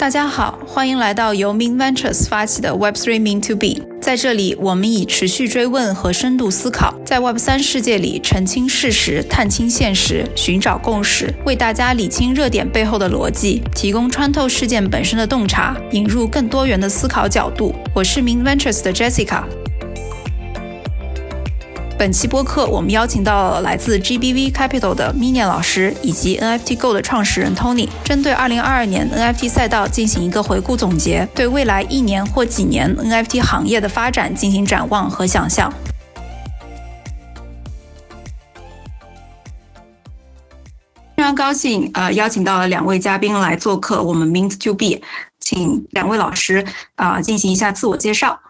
大家好，欢迎来到由 Min Ventures 发起的 Web3 Mean to Be。在这里，我们以持续追问和深度思考，在 Web3 世界里澄清事实、探清现实、寻找共识，为大家理清热点背后的逻辑，提供穿透事件本身的洞察，引入更多元的思考角度。我是 Min Ventures 的 Jessica。本期播客，我们邀请到了来自 GBV Capital 的 Minian 老师，以及 NFT Go 的创始人 Tony，针对2022年 NFT 赛道进行一个回顾总结，对未来一年或几年 NFT 行业的发展进行展望和想象。非常高兴，呃，邀请到了两位嘉宾来做客我们 Mint to Be，请两位老师啊进行一下自我介绍。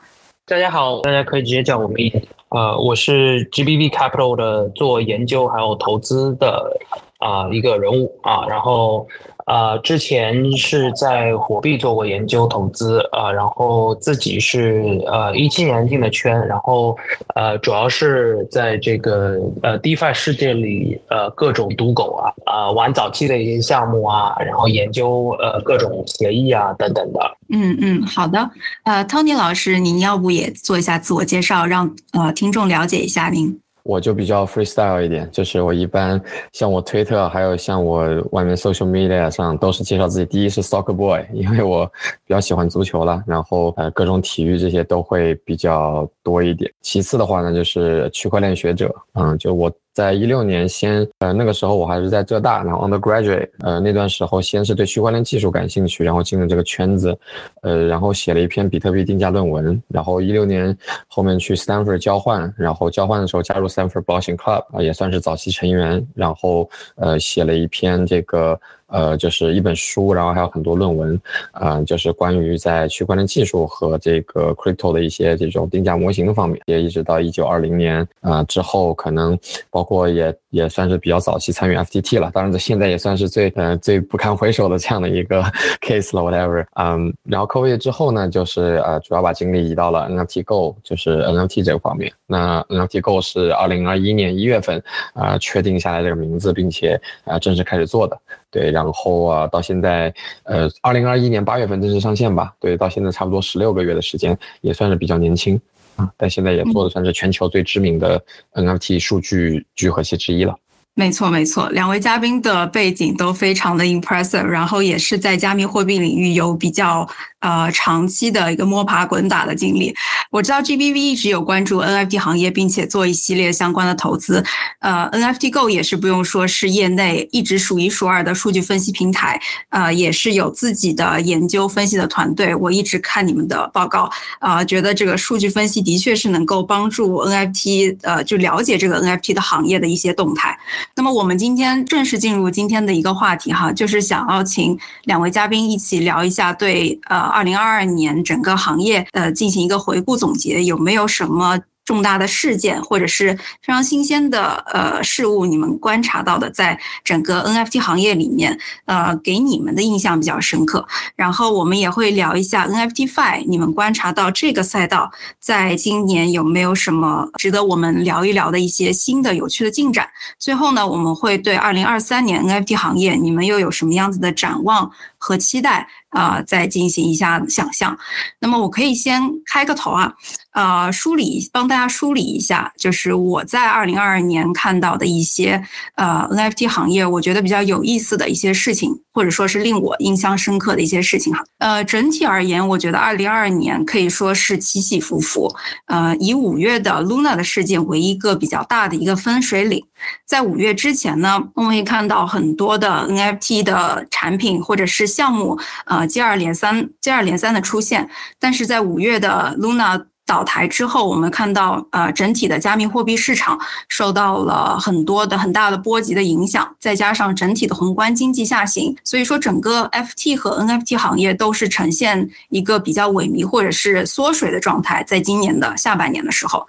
大家好，大家可以直接叫我 Mint。呃，我是 GBB Capital 的做研究还有投资的啊一个人物啊，然后。呃，之前是在火币做过研究投资，呃，然后自己是呃一七年进的圈，然后呃主要是在这个呃 DeFi 世界里，呃各种赌狗啊，啊玩早期的一些项目啊，然后研究呃各种协议啊等等的。嗯嗯，好的。呃，Tony 老师，您要不也做一下自我介绍，让呃听众了解一下您？我就比较 freestyle 一点，就是我一般像我推特，还有像我外面 social media 上都是介绍自己。第一是 soccer boy，因为我比较喜欢足球了，然后呃各种体育这些都会比较多一点。其次的话呢，就是区块链学者，嗯，就我。在一六年，先呃那个时候我还是在浙大，然后 undergraduate，呃那段时候先是对区块链技术感兴趣，然后进了这个圈子，呃然后写了一篇比特币定价论文，然后一六年后面去 Stanford 交换，然后交换的时候加入 Stanford Blockchain Club 啊也算是早期成员，然后呃写了一篇这个。呃，就是一本书，然后还有很多论文，啊，就是关于在区块链技术和这个 crypto 的一些这种定价模型的方面，也一直到一九二零年啊之后，可能包括也也算是比较早期参与 FTT 了。当然，这现在也算是最呃最不堪回首的这样的一个 case 了，whatever。嗯，然后 COVID 之后呢，就是呃主要把精力移到了 NFT Go，就是 NFT 这个方面。那 NFT Go 是二零二一年一月份啊确定下来这个名字，并且啊正式开始做的。对，然后啊，到现在，呃，二零二一年八月份正式上线吧。对，到现在差不多十六个月的时间，也算是比较年轻啊。但现在也做的算是全球最知名的 NFT 数据聚合器之一了。没错，没错，两位嘉宾的背景都非常的 impressive，然后也是在加密货币领域有比较。呃，长期的一个摸爬滚打的经历，我知道 GBV 一直有关注 NFT 行业，并且做一系列相关的投资。呃，NFT Go 也是不用说，是业内一直数一数二的数据分析平台。呃，也是有自己的研究分析的团队。我一直看你们的报告，啊，觉得这个数据分析的确是能够帮助 NFT，呃，就了解这个 NFT 的行业的一些动态。那么，我们今天正式进入今天的一个话题哈，就是想要请两位嘉宾一起聊一下对呃。二零二二年整个行业呃进行一个回顾总结，有没有什么？重大的事件或者是非常新鲜的呃事物，你们观察到的，在整个 NFT 行业里面，呃，给你们的印象比较深刻。然后我们也会聊一下 NFT Fi，你们观察到这个赛道在今年有没有什么值得我们聊一聊的一些新的有趣的进展？最后呢，我们会对二零二三年 NFT 行业，你们又有什么样子的展望和期待啊？再进行一下想象。那么我可以先开个头啊。呃，梳理帮大家梳理一下，就是我在二零二二年看到的一些呃 NFT 行业，我觉得比较有意思的一些事情，或者说是令我印象深刻的一些事情哈。呃，整体而言，我觉得二零二二年可以说是起起伏伏。呃，以五月的 Luna 的事件为一个比较大的一个分水岭，在五月之前呢，我们可以看到很多的 NFT 的产品或者是项目，呃，接二连三、接二连三的出现，但是在五月的 Luna。倒台之后，我们看到，呃，整体的加密货币市场受到了很多的很大的波及的影响，再加上整体的宏观经济下行，所以说整个 FT 和 NFT 行业都是呈现一个比较萎靡或者是缩水的状态。在今年的下半年的时候，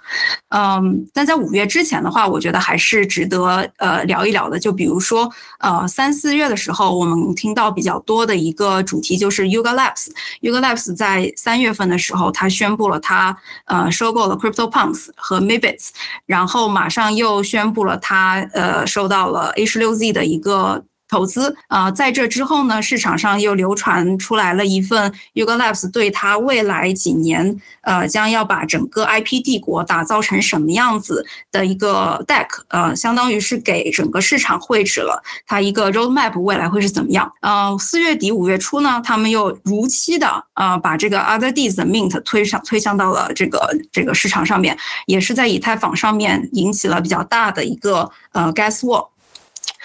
嗯，但在五月之前的话，我觉得还是值得呃聊一聊的。就比如说，呃，三四月的时候，我们听到比较多的一个主题就是 Yuga Labs，Yuga Labs 在三月份的时候，它宣布了它。呃，收购了 CryptoPunks 和 Mibits，然后马上又宣布了他呃收到了 A 十六 Z 的一个投资。啊，在这之后呢，市场上又流传出来了一份 Yuga Labs 对它未来几年，呃，将要把整个 IP 帝国打造成什么样子的一个 deck，呃，相当于是给整个市场绘制了它一个 roadmap，未来会是怎么样？呃，四月底五月初呢，他们又如期的啊，把这个 Other Deeds 的 mint 推上推向到了这个这个市场上面，也是在以太坊上面引起了比较大的一个呃 gas war。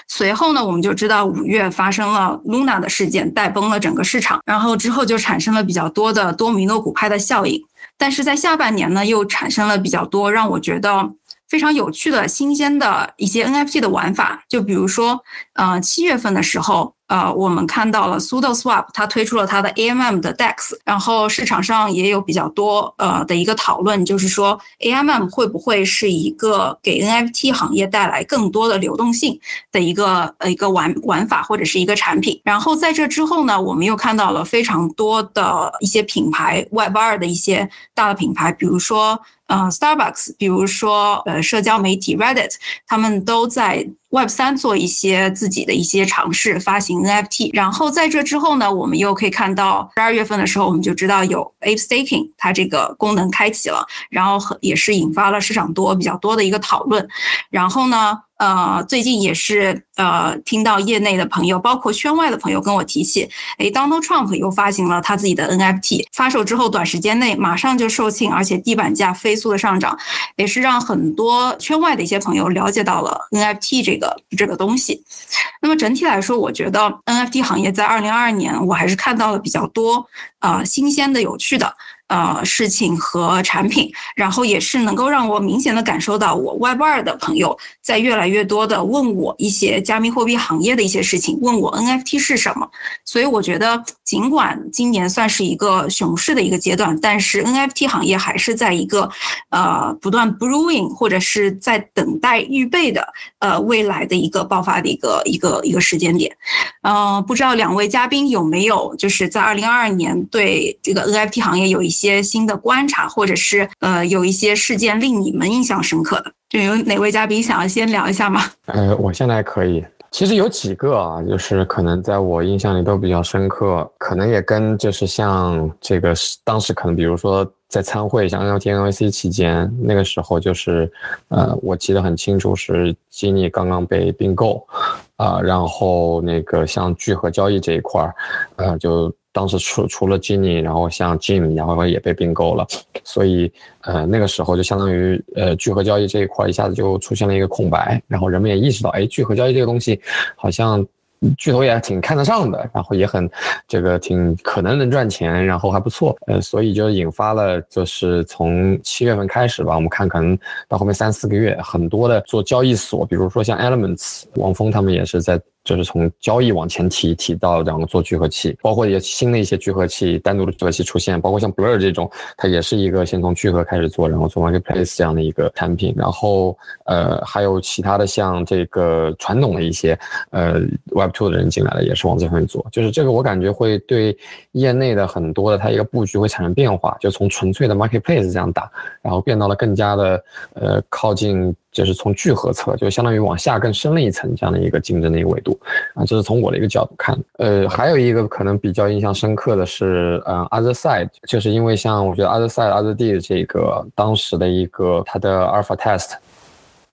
随后呢，我们就知道五月发生了 Luna 的事件，带崩了整个市场，然后之后就产生了比较多的多米诺骨牌的效应。但是在下半年呢，又产生了比较多让我觉得非常有趣的新鲜的一些 NFT 的玩法，就比如说，呃，七月份的时候。呃，我们看到了 Sudo Swap，它推出了它的 AMM 的 DEX，然后市场上也有比较多呃的一个讨论，就是说 AMM 会不会是一个给 NFT 行业带来更多的流动性的一个呃一个玩玩法或者是一个产品。然后在这之后呢，我们又看到了非常多的一些品牌 Web 二的一些大的品牌，比如说。呃，Starbucks，比如说呃，社交媒体 Reddit，他们都在 Web 三做一些自己的一些尝试，发行 NFT。然后在这之后呢，我们又可以看到十二月份的时候，我们就知道有 Ape Staking，它这个功能开启了，然后也是引发了市场多比较多的一个讨论。然后呢？呃，最近也是呃，听到业内的朋友，包括圈外的朋友跟我提起，哎，Donald Trump 又发行了他自己的 NFT，发售之后短时间内马上就售罄，而且地板价飞速的上涨，也是让很多圈外的一些朋友了解到了 NFT 这个这个东西。那么整体来说，我觉得 NFT 行业在二零二二年，我还是看到了比较多啊新鲜的、有趣的。呃，事情和产品，然后也是能够让我明显的感受到，我 Web 二的朋友在越来越多的问我一些加密货币行业的一些事情，问我 NFT 是什么。所以我觉得，尽管今年算是一个熊市的一个阶段，但是 NFT 行业还是在一个呃不断 brewing 或者是在等待预备的呃未来的一个爆发的一个一个一个时间点。嗯，不知道两位嘉宾有没有就是在二零二二年对这个 NFT 行业有一些。些新的观察，或者是呃有一些事件令你们印象深刻的，就有哪位嘉宾想要先聊一下吗？呃，我现在可以。其实有几个啊，就是可能在我印象里都比较深刻，可能也跟就是像这个当时可能比如说在参会像 NFT NYC 期间，那个时候就是呃我记得很清楚是基尼刚刚被并购啊，然后那个像聚合交易这一块儿，呃就。当时除除了 Jinny，然后像 Jim，然后也被并购了，所以呃那个时候就相当于呃聚合交易这一块一下子就出现了一个空白，然后人们也意识到，哎，聚合交易这个东西好像巨头也挺看得上的，然后也很这个挺可能能赚钱，然后还不错，呃，所以就引发了就是从七月份开始吧，我们看可能到后面三四个月，很多的做交易所，比如说像 Elements，王峰他们也是在。就是从交易往前提提到两个做聚合器，包括也新的一些聚合器，单独的聚合器出现，包括像 Blur 这种，它也是一个先从聚合开始做，然后做 Marketplace 这样的一个产品，然后呃还有其他的像这个传统的一些呃 Web Two 的人进来了，也是往这方面做，就是这个我感觉会对业内的很多的它一个布局会产生变化，就从纯粹的 Marketplace 这样打，然后变到了更加的呃靠近。就是从聚合侧，就相当于往下更深了一层这样的一个竞争的一个维度啊，这是从我的一个角度看。呃，还有一个可能比较印象深刻的是，嗯，Other Side，就是因为像我觉得 Other Side、Other D 这个当时的一个它的 Alpha Test。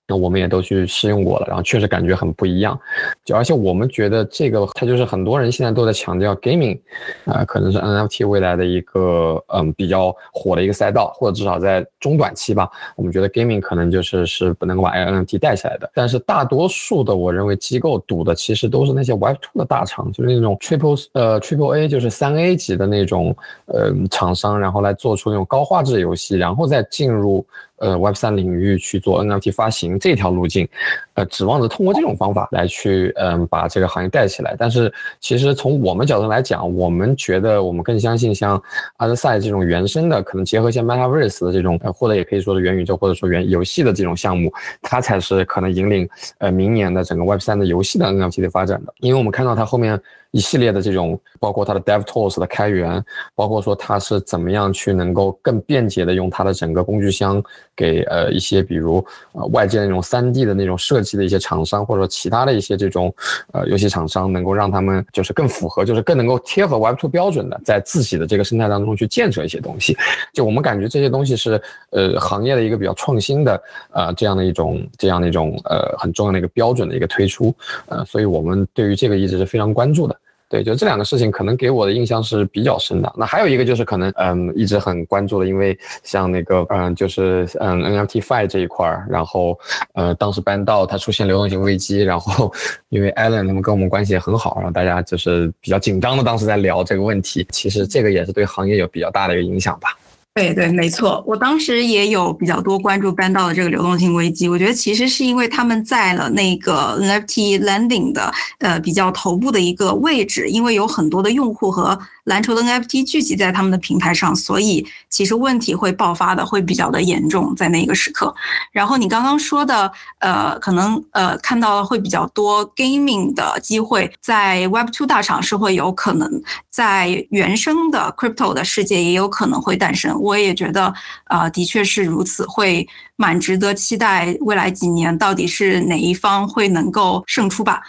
那我们也都去试用过了，然后确实感觉很不一样，就而且我们觉得这个它就是很多人现在都在强调 gaming，啊，可能是 NFT 未来的一个嗯比较火的一个赛道，或者至少在中短期吧，我们觉得 gaming 可能就是是不能够把 NFT 带起来的。但是大多数的我认为机构赌的其实都是那些 Web2 的大厂，就是那种 Triple 呃 Triple A 就是三 A 级的那种呃厂商，然后来做出那种高画质游戏，然后再进入。呃，Web 三领域去做 NFT 发行这条路径，呃，指望着通过这种方法来去，嗯，把这个行业带起来。但是，其实从我们角度来讲，我们觉得我们更相信像 Otherside 这种原生的，可能结合一些 Metaverse 的这种，或者也可以说是元宇宙或者说元游戏的这种项目，它才是可能引领呃明年的整个 Web 三的游戏的 NFT 的发展的。因为我们看到它后面。一系列的这种，包括它的 Dev Tools 的开源，包括说它是怎么样去能够更便捷的用它的整个工具箱给呃一些比如呃外界那种三 D 的那种设计。计的一些厂商，或者说其他的一些这种呃游戏厂商，能够让他们就是更符合，就是更能够贴合 Web2 标准的，在自己的这个生态当中去建设一些东西。就我们感觉这些东西是呃行业的一个比较创新的呃这样的一种这样的一种呃很重要的一个标准的一个推出，呃，所以我们对于这个一直是非常关注的。对，就这两个事情可能给我的印象是比较深的。那还有一个就是可能，嗯，一直很关注的，因为像那个，嗯，就是嗯 NFT Fi 这一块儿，然后，呃，当时搬到它出现流动性危机，然后因为 Allen 他们跟我们关系也很好，然后大家就是比较紧张的，当时在聊这个问题。其实这个也是对行业有比较大的一个影响吧。对对，没错，我当时也有比较多关注搬到的这个流动性危机。我觉得其实是因为他们在了那个 left landing 的呃比较头部的一个位置，因为有很多的用户和蓝筹的 NFT 聚集在他们的平台上，所以其实问题会爆发的会比较的严重在那个时刻。然后你刚刚说的呃，可能呃看到了会比较多 gaming 的机会，在 Web2 大厂是会有可能，在原生的 crypto 的世界也有可能会诞生。我也觉得，呃，的确是如此，会蛮值得期待未来几年到底是哪一方会能够胜出吧。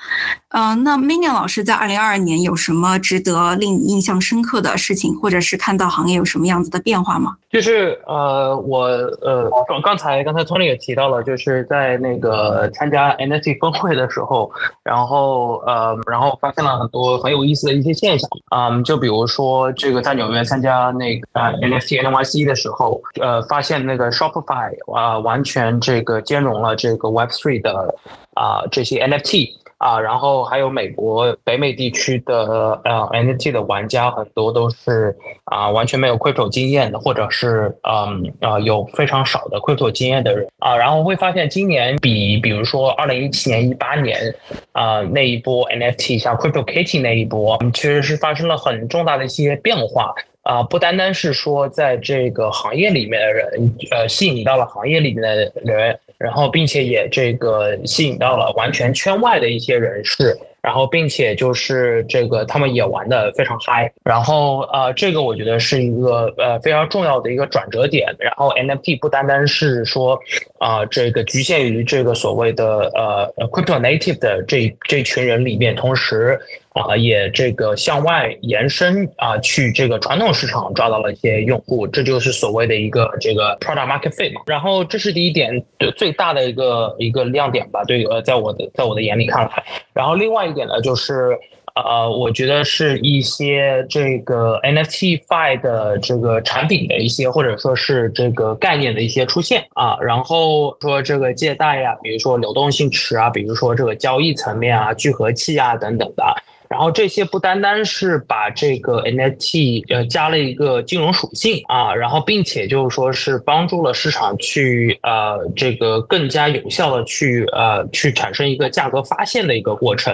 嗯，那 Minion 老师在二零二二年有什么值得令你印象深刻的事情，或者是看到行业有什么样子的变化吗？就是呃，我呃，刚刚才刚才 Tony 也提到了，就是在那个参加 NFT 峰会的时候，然后呃，然后发现了很多很有意思的一些现象。嗯，就比如说这个在纽约参加那个 NFT NYC 的时候，呃，发现那个 Shopify 啊，完全这个兼容了这个 Web3 的啊这些 NFT。啊，然后还有美国北美地区的呃 NFT 的玩家很多都是啊完全没有 Crypto 经验的，或者是嗯啊有非常少的 Crypto 经验的人啊，然后会发现今年比比如说二零一七年、一八年啊那一波 NFT 像 Crypto Kitty 那一波，其实是发生了很重大的一些变化。啊，不单单是说在这个行业里面的人，呃，吸引到了行业里面的人，然后并且也这个吸引到了完全圈外的一些人士。然后，并且就是这个，他们也玩的非常嗨。然后，呃，这个我觉得是一个呃非常重要的一个转折点。然后，NFT 不单单是说啊，这个局限于这个所谓的呃 crypto native 的这这群人里面，同时啊，也这个向外延伸啊，去这个传统市场抓到了一些用户。这就是所谓的一个这个 product market fit 嘛。然后，这是第一点最大的一个一个亮点吧。对，呃，在我的在我的眼里看来，然后另外一。点呢，就是呃，我觉得是一些这个 NFT Fi 的这个产品的一些，或者说是这个概念的一些出现啊，然后说这个借贷呀，比如说流动性池啊，比如说这个交易层面啊，聚合器啊等等的。然后这些不单单是把这个 NFT 呃加了一个金融属性啊，然后并且就是说是帮助了市场去呃这个更加有效的去呃去产生一个价格发现的一个过程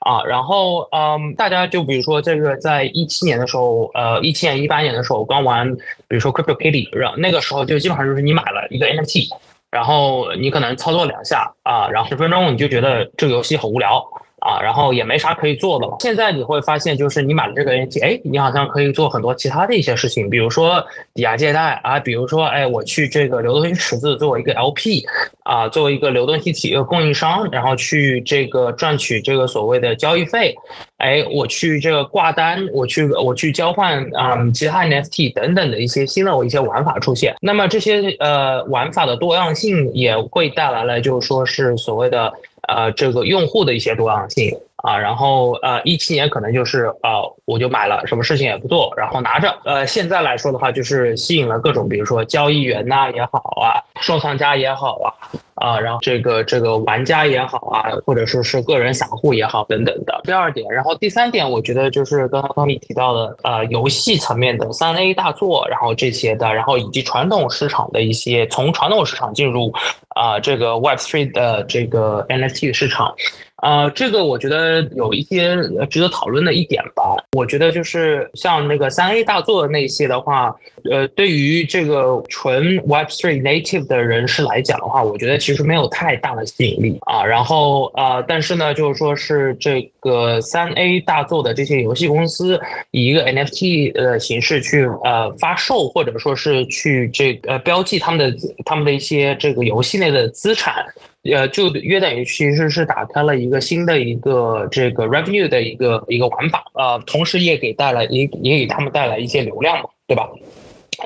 啊，然后嗯大家就比如说这个在一七年的时候呃一七年一八年的时候刚玩比如说 Crypto Kitty，然后那个时候就基本上就是你买了一个 NFT，然后你可能操作两下啊，然后十分钟你就觉得这个游戏很无聊。啊，然后也没啥可以做的了。现在你会发现，就是你买了这个 NFT，哎，你好像可以做很多其他的一些事情，比如说抵押借贷啊，比如说，哎，我去这个流动性池子作为一个 LP 啊，作为一个流动性体的供应商，然后去这个赚取这个所谓的交易费，哎，我去这个挂单，我去我去交换啊其他 NFT 等等的一些新的一些玩法出现。那么这些呃玩法的多样性也会带来了，就是说是所谓的。呃，这个用户的一些多样性啊，然后呃，一七年可能就是呃，我就买了，什么事情也不做，然后拿着。呃，现在来说的话，就是吸引了各种，比如说交易员呐也好啊，收藏家也好啊，啊，然后这个这个玩家也好啊，或者说是个人散户也好等等的。第二点，然后第三点，我觉得就是刚刚方米提到的，呃，游戏层面的三 A 大作，然后这些的，然后以及传统市场的一些从传统市场进入。啊，这个 Web Three 的这个 NFT 市场，啊，这个我觉得有一些值得讨论的一点吧。我觉得就是像那个三 A 大作那些的话，呃，对于这个纯 Web3 native 的人士来讲的话，我觉得其实没有太大的吸引力啊。然后啊，但是呢，就是说是这个三 A 大作的这些游戏公司以一个 NFT 的形式去呃发售，或者说是去这呃标记他们的他们的一些这个游戏内的资产。呃，就约等于其实是打开了一个新的一个这个 revenue 的一个一个玩法，呃，同时也给带来也也给他们带来一些流量嘛，对吧？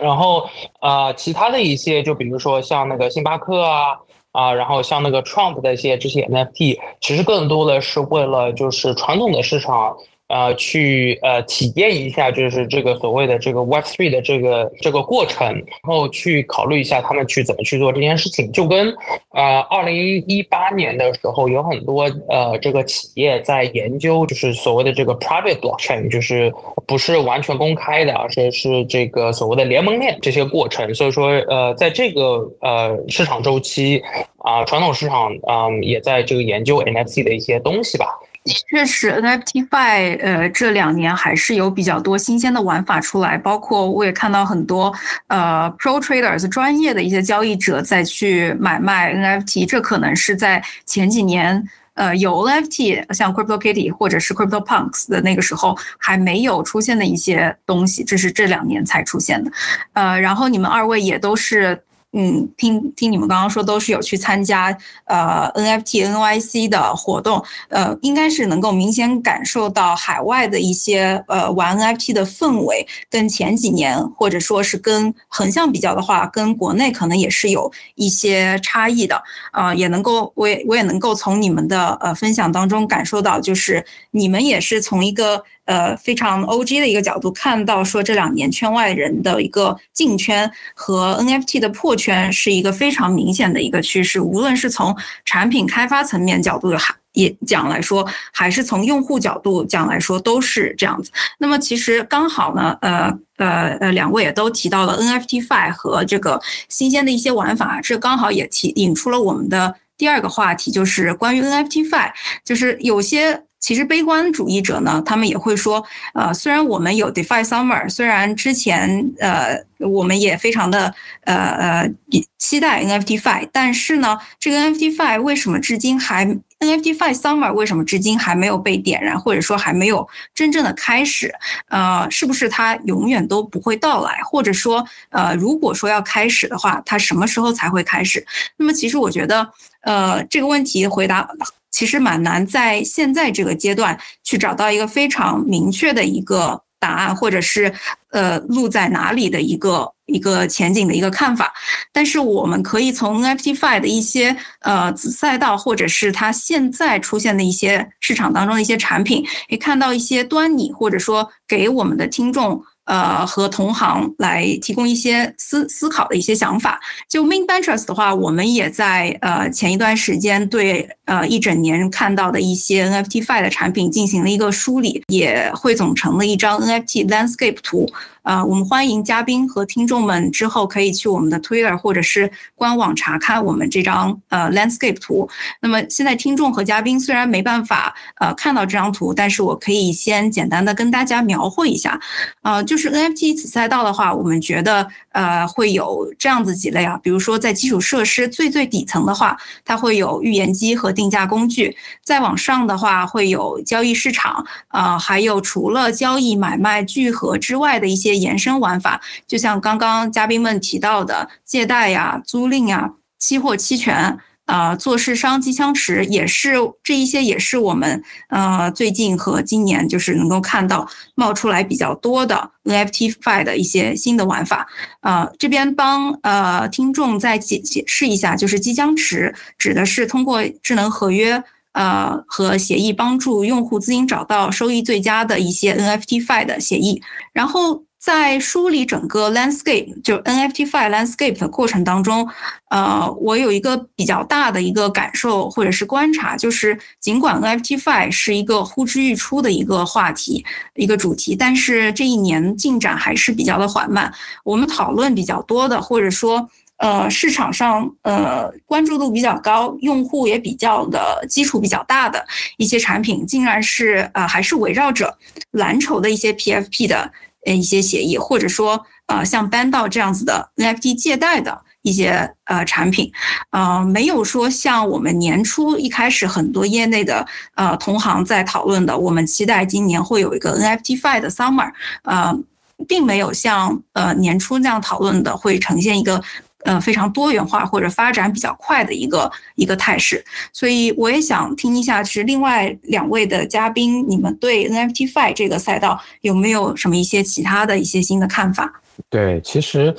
然后呃，其他的一些，就比如说像那个星巴克啊啊，然后像那个 Trump 的一些这些 NFT，其实更多的是为了就是传统的市场。呃，去呃体验一下，就是这个所谓的这个 Web Three 的这个这个过程，然后去考虑一下他们去怎么去做这件事情。就跟呃，二零一八年的时候，有很多呃这个企业在研究，就是所谓的这个 Private Blockchain，就是不是完全公开的，而是是这个所谓的联盟链这些过程。所以说，呃，在这个呃市场周期啊，传统市场啊，也在这个研究 NFT 的一些东西吧。的确是，NFTFi 呃这两年还是有比较多新鲜的玩法出来，包括我也看到很多呃 Pro Traders 专业的一些交易者在去买卖 NFT，这可能是在前几年呃有 NFT 像 Crypto Kitty 或者是 Crypto Punks 的那个时候还没有出现的一些东西，这是这两年才出现的。呃，然后你们二位也都是。嗯，听听你们刚刚说都是有去参加呃 NFT NYC 的活动，呃，应该是能够明显感受到海外的一些呃玩 NFT 的氛围，跟前几年或者说是跟横向比较的话，跟国内可能也是有一些差异的，啊，也能够我也我也能够从你们的呃分享当中感受到，就是你们也是从一个。呃，非常 O G 的一个角度看到说，这两年圈外人的一个进圈和 N F T 的破圈是一个非常明显的一个趋势。无论是从产品开发层面角度还也讲来说，还是从用户角度讲来说，都是这样子。那么其实刚好呢，呃呃呃，两位也都提到了 N F T Fi 和这个新鲜的一些玩法，这刚好也提引出了我们的第二个话题，就是关于 N F T Fi，就是有些。其实悲观主义者呢，他们也会说，呃，虽然我们有 DeFi Summer，虽然之前呃我们也非常的呃呃期待 NFT Fi，但是呢，这个 NFT Fi 为什么至今还 NFT Five Summer 为什么至今还没有被点燃，或者说还没有真正的开始？呃，是不是它永远都不会到来？或者说，呃，如果说要开始的话，它什么时候才会开始？那么，其实我觉得，呃，这个问题回答。其实蛮难在现在这个阶段去找到一个非常明确的一个答案，或者是呃路在哪里的一个一个前景的一个看法。但是我们可以从 NFT Fi 的一些呃子赛道，或者是它现在出现的一些市场当中的一些产品，可以看到一些端倪，或者说给我们的听众。呃，和同行来提供一些思思考的一些想法。就 Main Ventures 的话，我们也在呃前一段时间对呃一整年看到的一些 NFT Fi 的产品进行了一个梳理，也汇总成了一张 NFT Landscape 图。呃，我们欢迎嘉宾和听众们之后可以去我们的 Twitter 或者是官网查看我们这张呃 landscape 图。那么现在听众和嘉宾虽然没办法呃看到这张图，但是我可以先简单的跟大家描绘一下。呃，就是 NFT 子赛道的话，我们觉得呃会有这样子几类啊，比如说在基础设施最最底层的话，它会有预言机和定价工具；再往上的话会有交易市场，啊，还有除了交易买卖聚合之外的一些。延伸玩法，就像刚刚嘉宾们提到的借贷呀、租赁呀、期货期权啊、做市商机枪池，也是这一些，也是我们呃最近和今年就是能够看到冒出来比较多的 NFT Fi 的一些新的玩法。呃，这边帮呃听众再解解释一下，就是机枪池指的是通过智能合约呃和协议帮助用户资金找到收益最佳的一些 NFT Fi 的协议，然后。在梳理整个 landscape 就 NFT Fi landscape 的过程当中，呃，我有一个比较大的一个感受或者是观察，就是尽管 NFT Fi 是一个呼之欲出的一个话题、一个主题，但是这一年进展还是比较的缓慢。我们讨论比较多的，或者说呃市场上呃关注度比较高、用户也比较的基础比较大的一些产品，竟然是呃还是围绕着蓝筹的一些 PFP 的。呃，一些协议，或者说，呃，像搬到这样子的 NFT 借贷的一些呃产品，呃，没有说像我们年初一开始很多业内的呃同行在讨论的，我们期待今年会有一个 NFT Fi 的 Summer，呃，并没有像呃年初那样讨论的会呈现一个呃非常多元化或者发展比较快的一个一个态势。所以我也想听一下，就是另外两位的嘉宾，你们对 NFTFi 这个赛道有没有什么一些其他的一些新的看法？对，其实。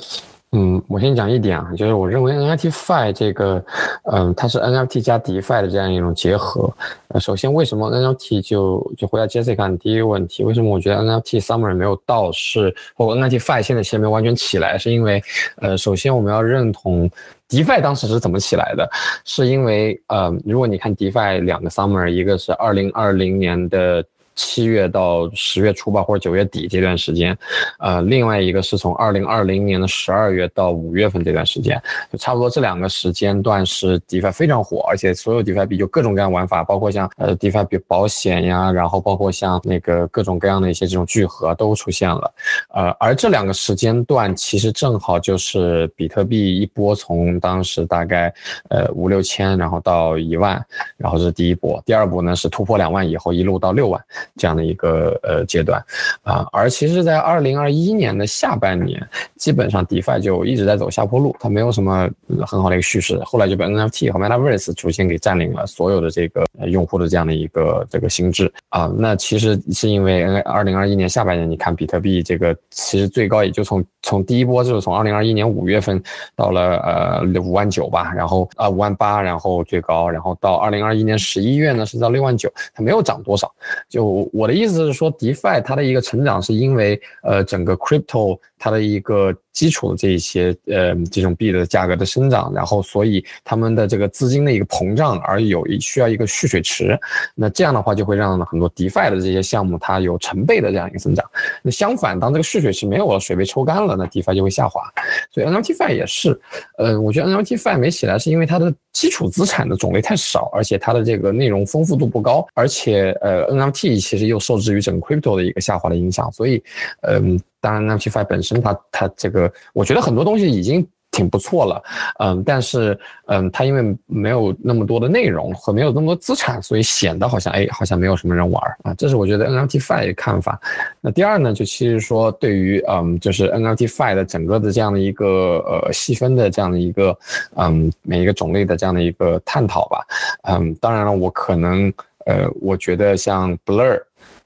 嗯，我先讲一点啊，就是我认为 NFTFi 这个，嗯，它是 NFT 加 DeFi 的这样一种结合。呃，首先为什么 NFT 就就回答 Jessica 第一个问题，为什么我觉得 NFT Summer 没有到是，或 NFTFi 现在其实没有完全起来，是因为，呃，首先我们要认同 DeFi 当时是怎么起来的，是因为，呃，如果你看 DeFi 两个 Summer，一个是二零二零年的。七月到十月初吧，或者九月底这段时间，呃，另外一个是从二零二零年的十二月到五月份这段时间，就差不多这两个时间段是 DeFi 非常火，而且所有 DeFi 币就各种各样玩法，包括像呃 DeFi 币保险呀，然后包括像那个各种各样的一些这种聚合都出现了，呃，而这两个时间段其实正好就是比特币一波从当时大概呃五六千，然后到一万，然后这是第一波，第二波呢是突破两万以后一路到六万。这样的一个呃阶段啊，而其实，在二零二一年的下半年，基本上 DeFi 就一直在走下坡路，它没有什么很好的一个叙事。后来就被 NFT 和 Metaverse 逐渐给占领了所有的这个用户的这样的一个这个心智啊。那其实是因为二零二一年下半年，你看比特币这个其实最高也就从从第一波就是从二零二一年五月份到了呃五万九吧，然后啊五万八，然后最高，然后到二零二一年十一月呢是到六万九，它没有涨多少，就。我我的意思是说，DeFi 它的一个成长是因为，呃，整个 Crypto 它的一个。基础的这一些呃这种币的价格的生长，然后所以他们的这个资金的一个膨胀，而有一需要一个蓄水池，那这样的话就会让很多 DeFi 的这些项目它有成倍的这样一个增长。那相反，当这个蓄水池没有了，水被抽干了，那 DeFi 就会下滑。所以 NFTFi 也是，呃，我觉得 NFTFi 没起来是因为它的基础资产的种类太少，而且它的这个内容丰富度不高，而且呃 NFT 其实又受制于整个 Crypto 的一个下滑的影响，所以嗯。当然，NFT Fi 本身它它这个，我觉得很多东西已经挺不错了，嗯，但是嗯，它因为没有那么多的内容和没有那么多资产，所以显得好像哎，好像没有什么人玩啊。这是我觉得 nftfi 看法。那第二呢，就其实说对于嗯，就是 NFT Fi 的整个的这样的一个呃细分的这样的一个嗯每一个种类的这样的一个探讨吧。嗯，当然了，我可能呃，我觉得像 Blur，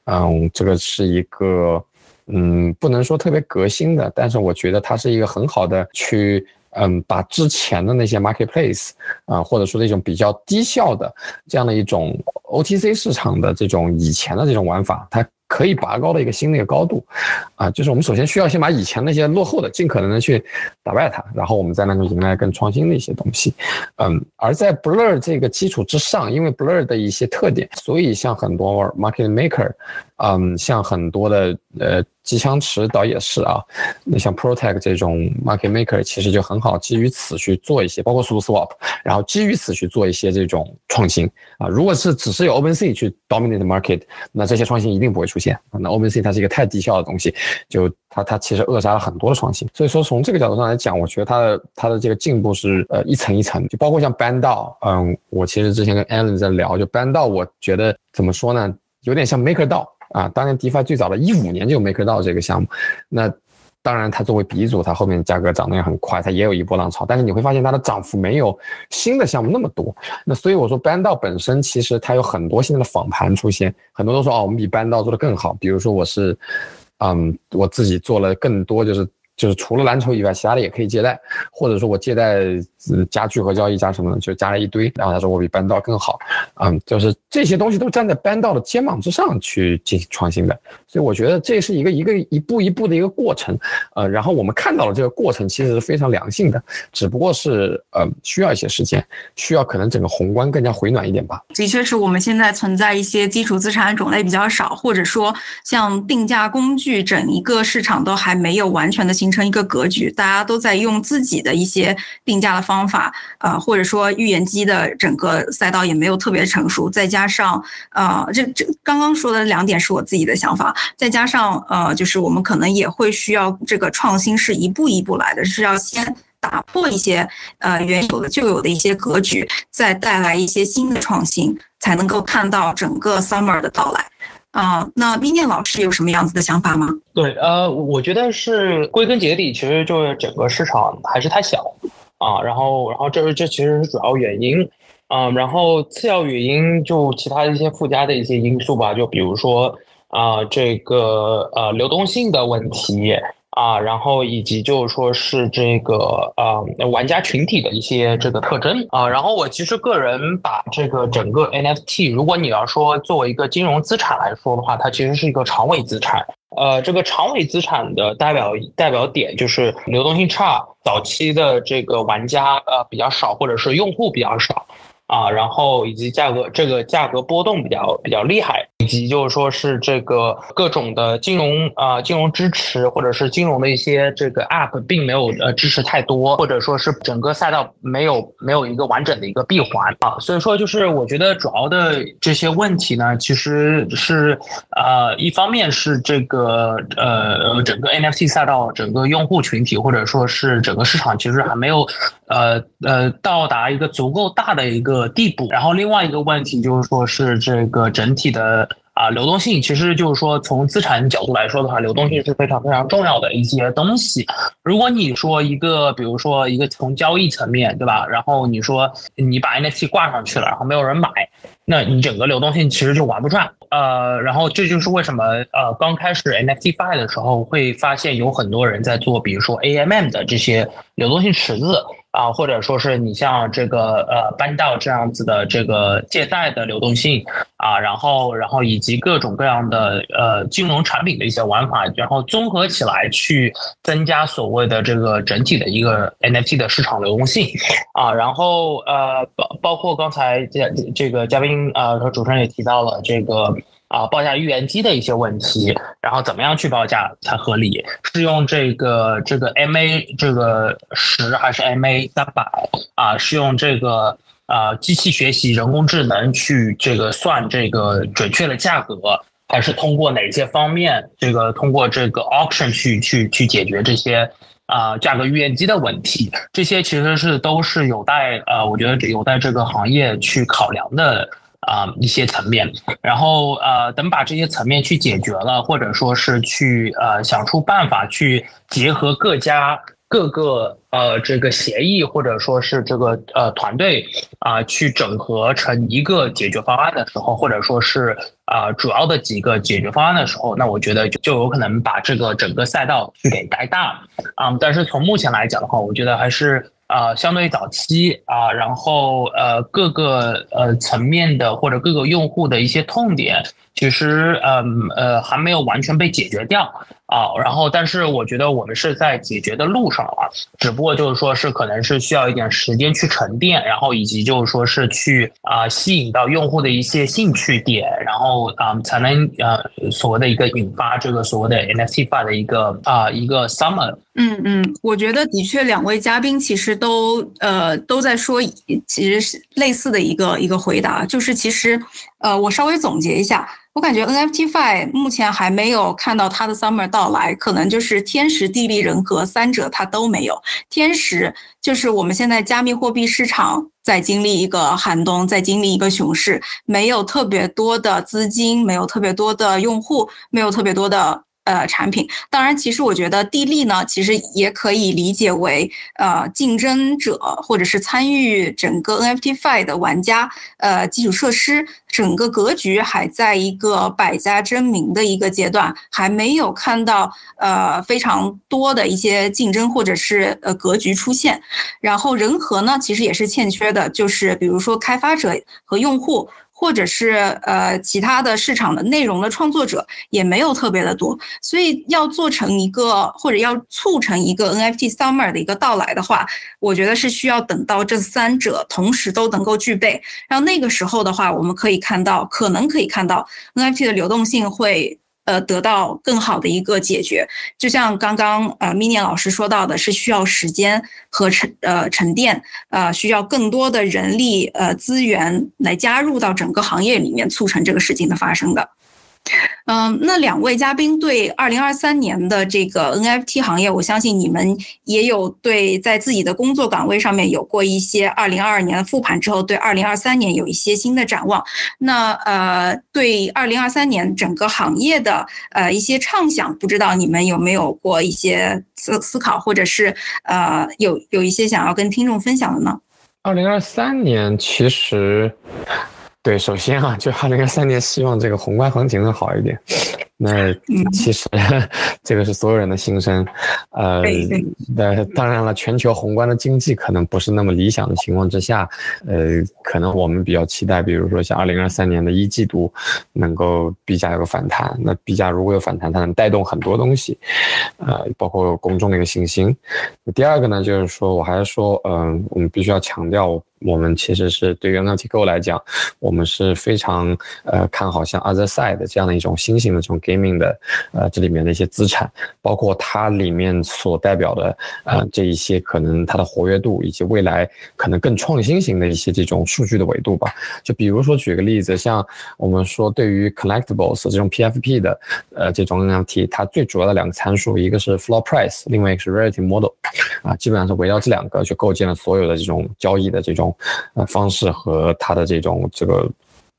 嗯，这个是一个。嗯，不能说特别革新的，但是我觉得它是一个很好的去，嗯，把之前的那些 marketplace 啊，或者说那种比较低效的这样的一种 OTC 市场的这种以前的这种玩法，它。可以拔高的一个新的一个高度，啊，就是我们首先需要先把以前那些落后的尽可能的去打败它，然后我们再能够迎来更创新的一些东西，嗯，而在 Blur 这个基础之上，因为 Blur 的一些特点，所以像很多 market maker，嗯，像很多的呃机枪池倒也是啊，那像 Protect 这种 market maker 其实就很好基于此去做一些，包括 s u Swap，然后基于此去做一些这种创新啊，如果是只是有 OpenSea 去 dominate market，那这些创新一定不会出。现那 OpenSea 它是一个太低效的东西，就它它其实扼杀了很多的创新。所以说从这个角度上来讲，我觉得它的它的这个进步是呃一层一层，就包括像 Band 道，嗯，我其实之前跟 Alan 在聊，就 Band 道，我觉得怎么说呢，有点像 Maker 道啊，当年 DeFi 最早的一五年就有 Maker 道这个项目，那。当然，它作为鼻祖，它后面价格涨得也很快，它也有一波浪潮。但是你会发现它的涨幅没有新的项目那么多。那所以我说，班道本身其实它有很多现在的访盘出现，很多都说哦，我们比班道做得更好。比如说我是，嗯，我自己做了更多，就是。就是除了蓝筹以外，其他的也可以借贷，或者说我借贷加聚合交易加什么的，就加了一堆。然后他说我比班道更好，嗯，就是这些东西都站在班道的肩膀之上去进行创新的。所以我觉得这是一个一个一步一步的一个过程，呃，然后我们看到了这个过程其实是非常良性的，只不过是呃需要一些时间，需要可能整个宏观更加回暖一点吧。的确是我们现在存在一些基础资产种类比较少，或者说像定价工具整一个市场都还没有完全的形。形成一个格局，大家都在用自己的一些定价的方法，呃，或者说预言机的整个赛道也没有特别成熟，再加上呃，这这刚刚说的两点是我自己的想法，再加上呃，就是我们可能也会需要这个创新是一步一步来的，是要先打破一些呃原有的旧有的一些格局，再带来一些新的创新，才能够看到整个 summer 的到来。啊，那冰念老师有什么样子的想法吗？对，呃，我觉得是归根结底，其实就是整个市场还是太小，啊，然后然后这这其实是主要原因。啊，然后次要原因就其他一些附加的一些因素吧，就比如说啊，这个呃流动性的问题啊，然后以及就是说是这个呃玩家群体的一些这个特征啊，然后我其实个人把这个整个 NFT，如果你要说作为一个金融资产来说的话，它其实是一个长尾资产。呃，这个长尾资产的代表代表点就是流动性差，早期的这个玩家呃比较少，或者是用户比较少。啊，然后以及价格，这个价格波动比较比较厉害。以及就是说是这个各种的金融啊，金融支持或者是金融的一些这个 App 并没有呃支持太多，或者说是整个赛道没有没有一个完整的一个闭环啊，所以说就是我觉得主要的这些问题呢，其实是呃一方面是这个呃整个 NFT 赛道整个用户群体或者说是整个市场其实还没有呃呃到达一个足够大的一个呃地步，然后另外一个问题就是说是这个整体的。啊，流动性其实就是说，从资产角度来说的话，流动性是非常非常重要的一些东西。如果你说一个，比如说一个从交易层面对吧，然后你说你把 NFT 挂上去了，然后没有人买，那你整个流动性其实就玩不转。呃，然后这就是为什么呃刚开始 NFT Fi 的时候会发现有很多人在做，比如说 AMM 的这些流动性池子。啊，或者说是你像这个呃搬到这样子的这个借贷的流动性啊，然后然后以及各种各样的呃金融产品的一些玩法，然后综合起来去增加所谓的这个整体的一个 NFT 的市场流动性啊，然后呃包包括刚才这这个嘉宾啊和主持人也提到了这个。啊，报价预言机的一些问题，然后怎么样去报价才合理？是用这个这个 MA 这个十还是 MA 三百？啊，是用这个啊机器学习人工智能去这个算这个准确的价格，还是通过哪些方面？这个通过这个 auction 去去去解决这些啊价格预言机的问题？这些其实是都是有待呃，我觉得有待这个行业去考量的。啊，一些层面，然后呃，等把这些层面去解决了，或者说是去呃想出办法去结合各家各个呃这个协议，或者说是这个呃团队啊，去整合成一个解决方案的时候，或者说是啊主要的几个解决方案的时候，那我觉得就有可能把这个整个赛道去给带大啊。但是从目前来讲的话，我觉得还是。啊，相对早期啊，然后呃，各个呃层面的或者各个用户的一些痛点，其实嗯呃还没有完全被解决掉。啊，然后，但是我觉得我们是在解决的路上啊，只不过就是说是可能是需要一点时间去沉淀，然后以及就是说是去啊吸引到用户的一些兴趣点，然后啊才能呃所谓的一个引发这个所谓的 NFT 化的一个啊一个 summer。嗯嗯，我觉得的确两位嘉宾其实都呃都在说，其实是类似的一个一个回答，就是其实呃我稍微总结一下。我感觉 NFT Fi 目前还没有看到它的 summer 到来，可能就是天时地利人和三者它都没有。天时就是我们现在加密货币市场在经历一个寒冬，在经历一个熊市，没有特别多的资金，没有特别多的用户，没有特别多的。呃，产品当然，其实我觉得地利呢，其实也可以理解为呃竞争者或者是参与整个 NFT Fi 的玩家，呃基础设施整个格局还在一个百家争鸣的一个阶段，还没有看到呃非常多的一些竞争或者是呃格局出现。然后人和呢，其实也是欠缺的，就是比如说开发者和用户。或者是呃其他的市场的内容的创作者也没有特别的多，所以要做成一个或者要促成一个 NFT Summer 的一个到来的话，我觉得是需要等到这三者同时都能够具备，然后那个时候的话，我们可以看到，可能可以看到 NFT 的流动性会。呃，得到更好的一个解决，就像刚刚呃 mini 老师说到的，是需要时间和沉呃沉淀，呃，需要更多的人力呃资源来加入到整个行业里面，促成这个事情的发生的。嗯，那两位嘉宾对二零二三年的这个 NFT 行业，我相信你们也有对在自己的工作岗位上面有过一些二零二二年的复盘之后，对二零二三年有一些新的展望。那呃，对二零二三年整个行业的呃一些畅想，不知道你们有没有过一些思思考，或者是呃有有一些想要跟听众分享的呢？二零二三年其实。对，首先啊，就二零二三年，希望这个宏观行情能好一点。那其实这个是所有人的心声，呃，那当然了，全球宏观的经济可能不是那么理想的情况之下，呃，可能我们比较期待，比如说像二零二三年的一季度能够币价有个反弹。那币价如果有反弹，它能带动很多东西，呃，包括公众的一个信心。第二个呢，就是说我还是说，嗯，我们必须要强调。我们其实是对于 NFT Go 来讲，我们是非常呃看好像 Other Side 这样的一种新型的这种 gaming 的呃这里面的一些资产，包括它里面所代表的呃这一些可能它的活跃度以及未来可能更创新型的一些这种数据的维度吧。就比如说举个例子，像我们说对于 Collectibles 这种 PFP 的呃这种 NFT，它最主要的两个参数，一个是 Floor Price，另外一个是 Rarity Model，啊，基本上是围绕这两个去构建了所有的这种交易的这种。呃，方式和他的这种这个。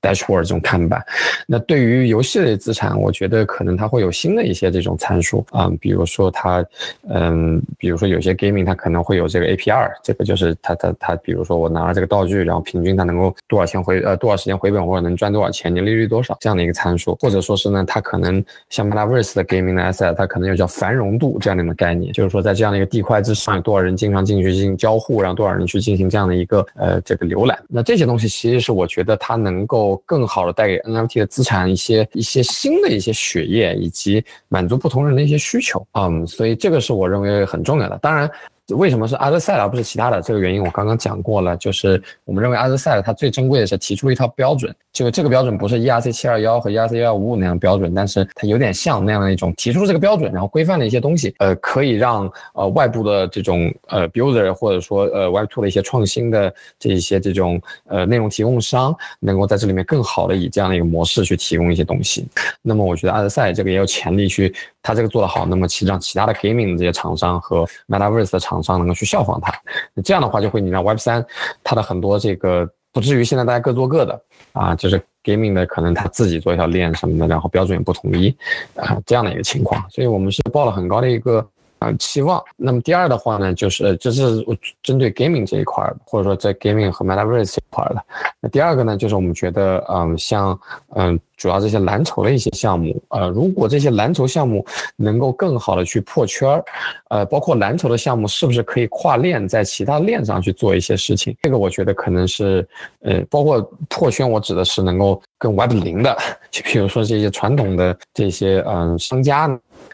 Dashboard 这种看板，那对于游戏类资产，我觉得可能它会有新的一些这种参数。啊，比如说它，嗯，比如说有些 gaming 它可能会有这个 APR，这个就是它它它，比如说我拿了这个道具，然后平均它能够多少钱回呃多少时间回本或者能赚多少钱，年利率多少这样的一个参数，或者说是呢，它可能像 Metaverse 的 gaming 的 asset，它可能又叫繁荣度这样的一个概念，就是说在这样的一个地块之上，有多少人经常进去进行交互，然后多少人去进行这样的一个呃这个浏览，那这些东西其实是我觉得它能够。更好的带给 NFT 的资产一些一些新的一些血液，以及满足不同人的一些需求，嗯，所以这个是我认为很重要的。当然。为什么是 Other Side 而不是其他的？这个原因我刚刚讲过了，就是我们认为 Other Side 它最珍贵的是提出一套标准，就这个标准不是 ERC 七二幺和 ERC 幺幺五五那样标准，但是它有点像那样的一种提出这个标准，然后规范的一些东西，呃，可以让呃外部的这种呃 builder 或者说呃 Web Two 的一些创新的这一些这种呃内容提供商能够在这里面更好的以这样的一个模式去提供一些东西。那么我觉得阿德赛这个也有潜力去。它这个做得好，那么其让其他的 gaming 的这些厂商和 Metaverse 的厂商能够去效仿它，这样的话就会你让 Web 三它的很多这个不至于现在大家各做各的啊，就是 gaming 的可能他自己做一条链什么的，然后标准也不统一啊这样的一个情况，所以我们是抱了很高的一个。啊，期望。那么第二的话呢，就是这是我针对 gaming 这一块的，或者说在 gaming 和 metaverse 这一块的。那第二个呢，就是我们觉得，嗯，像嗯，主要这些蓝筹的一些项目，呃，如果这些蓝筹项目能够更好的去破圈儿，呃，包括蓝筹的项目是不是可以跨链，在其他链上去做一些事情？这个我觉得可能是，呃，包括破圈，我指的是能够跟 Web 零的，就比如说这些传统的这些嗯商家。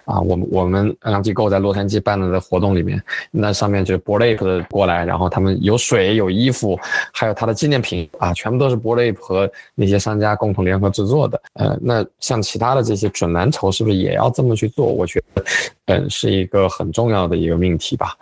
啊，我们我们安利机构在洛杉矶办了的活动里面，那上面就是 b o r a p e 的过来，然后他们有水有衣服，还有他的纪念品啊，全部都是 b o r a p e 和那些商家共同联合制作的。呃，那像其他的这些准蓝筹是不是也要这么去做？我觉得，嗯，是一个很重要的一个命题吧。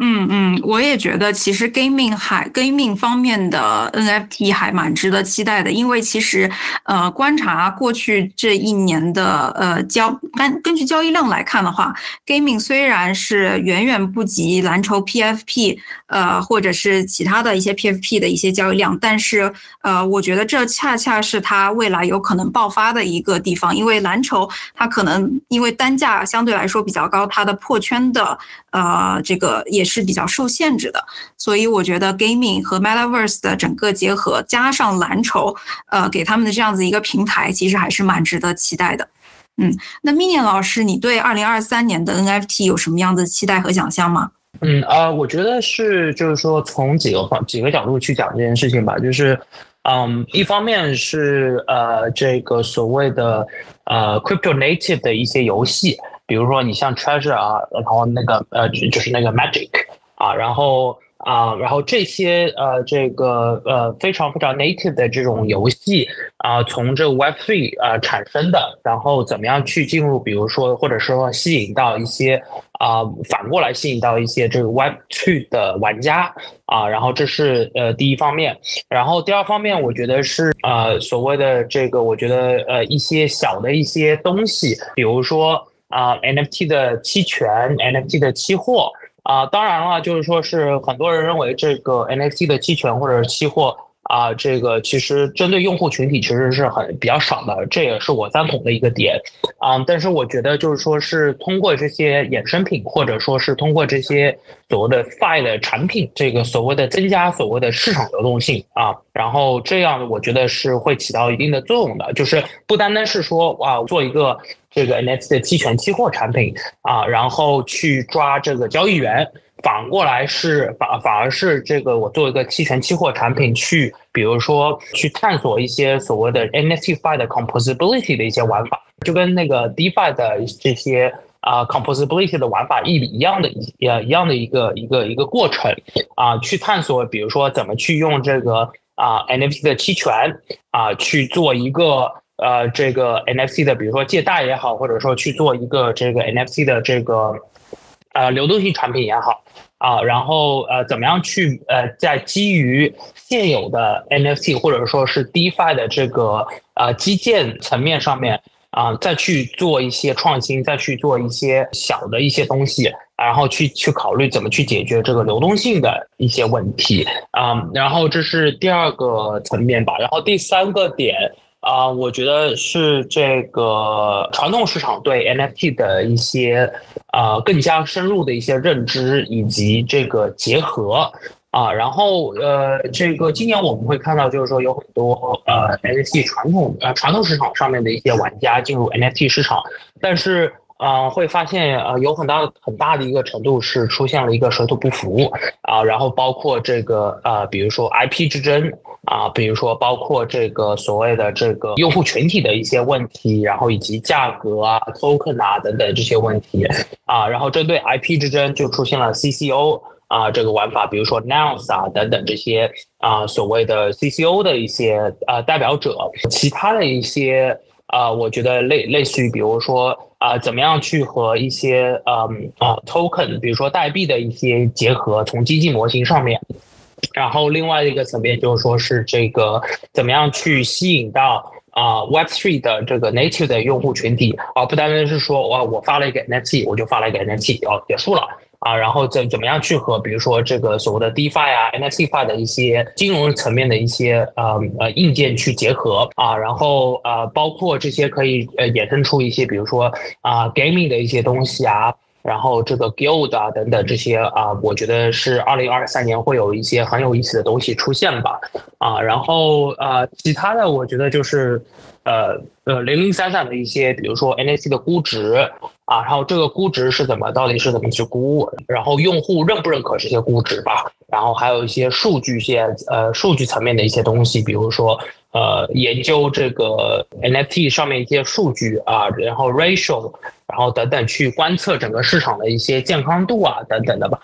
嗯嗯，我也觉得其实 gaming 还 gaming 方面的 NFT 还蛮值得期待的，因为其实呃观察过去这一年的呃交根根据交易量来看的话，gaming 虽然是远远不及蓝筹 PFP 呃或者是其他的一些 PFP 的一些交易量，但是呃我觉得这恰恰是它未来有可能爆发的一个地方，因为蓝筹它可能因为单价相对来说比较高，它的破圈的呃这个也。是比较受限制的，所以我觉得 gaming 和 metaverse 的整个结合，加上蓝筹，呃，给他们的这样子一个平台，其实还是蛮值得期待的。嗯，那 Minion 老师，你对二零二三年的 NFT 有什么样的期待和想象吗？嗯啊，我觉得是，就是说从几个方几个角度去讲这件事情吧，就是，嗯，一方面是呃这个所谓的呃 crypto native 的一些游戏。比如说你像 Treasure 啊，然后那个呃就是那个 Magic 啊，然后啊然后这些呃这个呃非常非常 native 的这种游戏，啊，从这个 Web Three 啊产生的，然后怎么样去进入，比如说或者说吸引到一些啊，反过来吸引到一些这个 Web Two 的玩家啊，然后这是呃第一方面，然后第二方面，我觉得是呃所谓的这个，我觉得呃一些小的一些东西，比如说啊 NFT 的期权，NFT 的期货。啊，当然了，就是说是很多人认为这个 NFT 的期权或者是期货啊，这个其实针对用户群体其实是很比较少的，这也是我赞同的一个点啊。但是我觉得就是说是通过这些衍生品，或者说是通过这些所谓的 Fi 的产品，这个所谓的增加所谓的市场流动性啊，然后这样我觉得是会起到一定的作用的，就是不单单是说哇做一个。这个 NFT 的期权期货产品啊，然后去抓这个交易员，反过来是反反而是这个我做一个期权期货产品去，比如说去探索一些所谓的 NFT 的 composability 的一些玩法，就跟那个 DeFi 的这些啊 composability 的玩法一一样的一呃一样的一个一个一个过程啊，去探索，比如说怎么去用这个啊 NFT 的期权啊去做一个。呃，这个 NFC 的，比如说借贷也好，或者说去做一个这个 NFC 的这个呃流动性产品也好啊，然后呃，怎么样去呃，在基于现有的 NFT 或者说是 DeFi 的这个呃基建层面上面啊，再去做一些创新，再去做一些小的一些东西，然后去去考虑怎么去解决这个流动性的一些问题啊，然后这是第二个层面吧，然后第三个点。啊，我觉得是这个传统市场对 NFT 的一些啊更加深入的一些认知以及这个结合。啊，然后呃，这个今年我们会看到，就是说有很多呃 NFT 传统呃传统市场上面的一些玩家进入 NFT 市场，但是啊会发现呃有很大很大的一个程度是出现了一个水土不服啊，然后包括这个呃比如说 IP 之争。啊，比如说包括这个所谓的这个用户群体的一些问题，然后以及价格啊、token 啊等等这些问题啊，然后针对 IP 之争就出现了 CCO 啊这个玩法，比如说 Nouns 啊等等这些啊所谓的 CCO 的一些啊代表者，其他的一些啊，我觉得类类似于比如说啊怎么样去和一些嗯啊 token，比如说代币的一些结合，从经济模型上面。然后另外一个层面就是说是这个怎么样去吸引到啊 Web3 的这个 native 的用户群体，而不单单是说哇我发了一个 NFT 我就发了一个 NFT 哦结束了啊，然后怎怎么样去和比如说这个所谓的 DeFi 啊 NFT 化的一些金融层面的一些呃呃硬件去结合啊，然后呃包括这些可以呃衍生出一些比如说啊 gaming 的一些东西啊。然后这个 Guild 啊等等这些啊，我觉得是二零二三年会有一些很有意思的东西出现吧，啊，然后呃，其他的我觉得就是呃呃零零散散的一些，比如说 NFT 的估值啊，然后这个估值是怎么，到底是怎么去估，然后用户认不认可这些估值吧，然后还有一些数据些呃数据层面的一些东西，比如说。呃，研究这个 NFT 上面一些数据啊，然后 ratio，然后等等，去观测整个市场的一些健康度啊，等等的吧。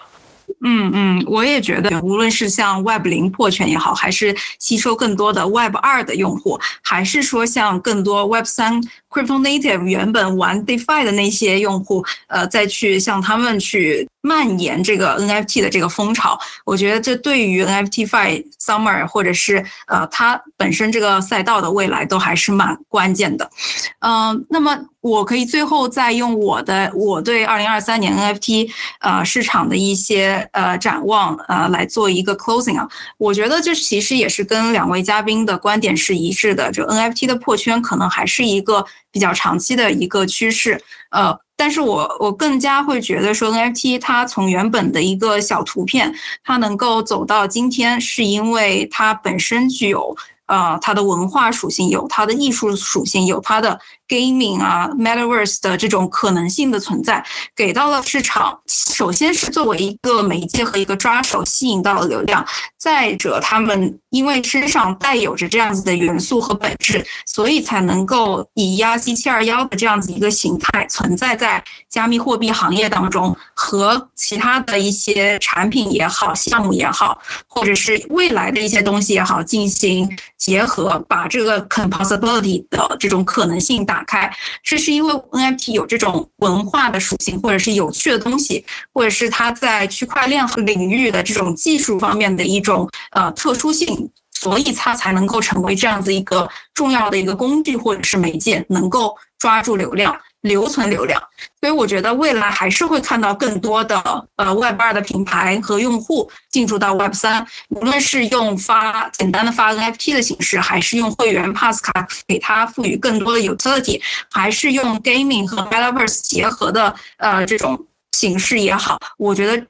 嗯嗯，我也觉得，无论是像 Web 零破圈也好，还是吸收更多的 Web 二的用户，还是说像更多 Web 三 Crypto Native 原本玩 DeFi 的那些用户，呃，再去向他们去。蔓延这个 NFT 的这个风潮，我觉得这对于 NFT Fi Summer 或者是呃它本身这个赛道的未来都还是蛮关键的。嗯，那么我可以最后再用我的我对二零二三年 NFT 呃市场的一些呃展望呃来做一个 closing 啊。我觉得这其实也是跟两位嘉宾的观点是一致的，就 NFT 的破圈可能还是一个比较长期的一个趋势，呃。但是我我更加会觉得说 NFT 它从原本的一个小图片，它能够走到今天，是因为它本身具有呃它的文化属性，有它的艺术属性，有它的 gaming 啊，metaverse 的这种可能性的存在，给到了市场。首先是作为一个媒介和一个抓手，吸引到了流量。再者，他们因为身上带有着这样子的元素和本质，所以才能够以 ERC 七二幺的这样子一个形态存在在加密货币行业当中，和其他的一些产品也好、项目也好，或者是未来的一些东西也好进行结合，把这个 compossibility 的这种可能性打开。这是因为 NFT 有这种文化的属性，或者是有趣的东西，或者是它在区块链领域的这种技术方面的一种。呃，特殊性，所以它才能够成为这样子一个重要的一个工具或者是媒介，能够抓住流量、留存流量。所以我觉得未来还是会看到更多的呃 Web 二的品牌和用户进入到 Web 三，无论是用发简单的发 NFT 的形式，还是用会员 Pass 卡给它赋予更多的 utility，还是用 Gaming 和 Metaverse 结合的呃这种形式也好，我觉得。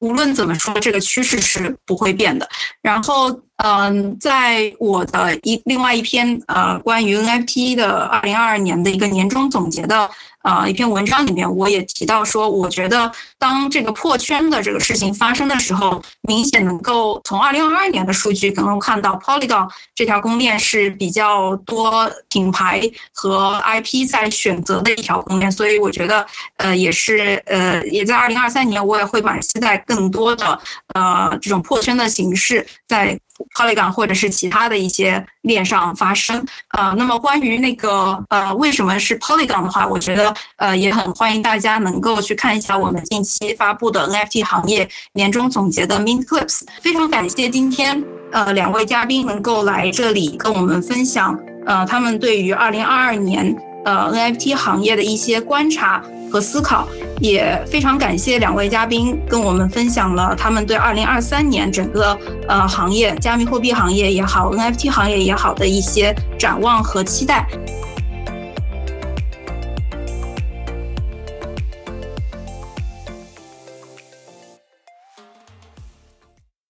无论怎么说，这个趋势是不会变的。然后，嗯，在我的一另外一篇呃关于 NFT 的二零二二年的一个年终总结的。呃，一篇文章里面我也提到说，我觉得当这个破圈的这个事情发生的时候，明显能够从二零二二年的数据能够看到，Polygon 这条公链是比较多品牌和 IP 在选择的一条公链，所以我觉得，呃，也是呃，也在二零二三年，我也会把期待更多的呃这种破圈的形式在。Polygon 或者是其他的一些链上发生，呃，那么关于那个呃为什么是 Polygon 的话，我觉得呃也很欢迎大家能够去看一下我们近期发布的 NFT 行业年终总结的 Mint Clips。非常感谢今天呃两位嘉宾能够来这里跟我们分享呃他们对于二零二二年呃 NFT 行业的一些观察。和思考，也非常感谢两位嘉宾跟我们分享了他们对二零二三年整个呃行业，加密货币行业也好，NFT 行业也好的一些展望和期待。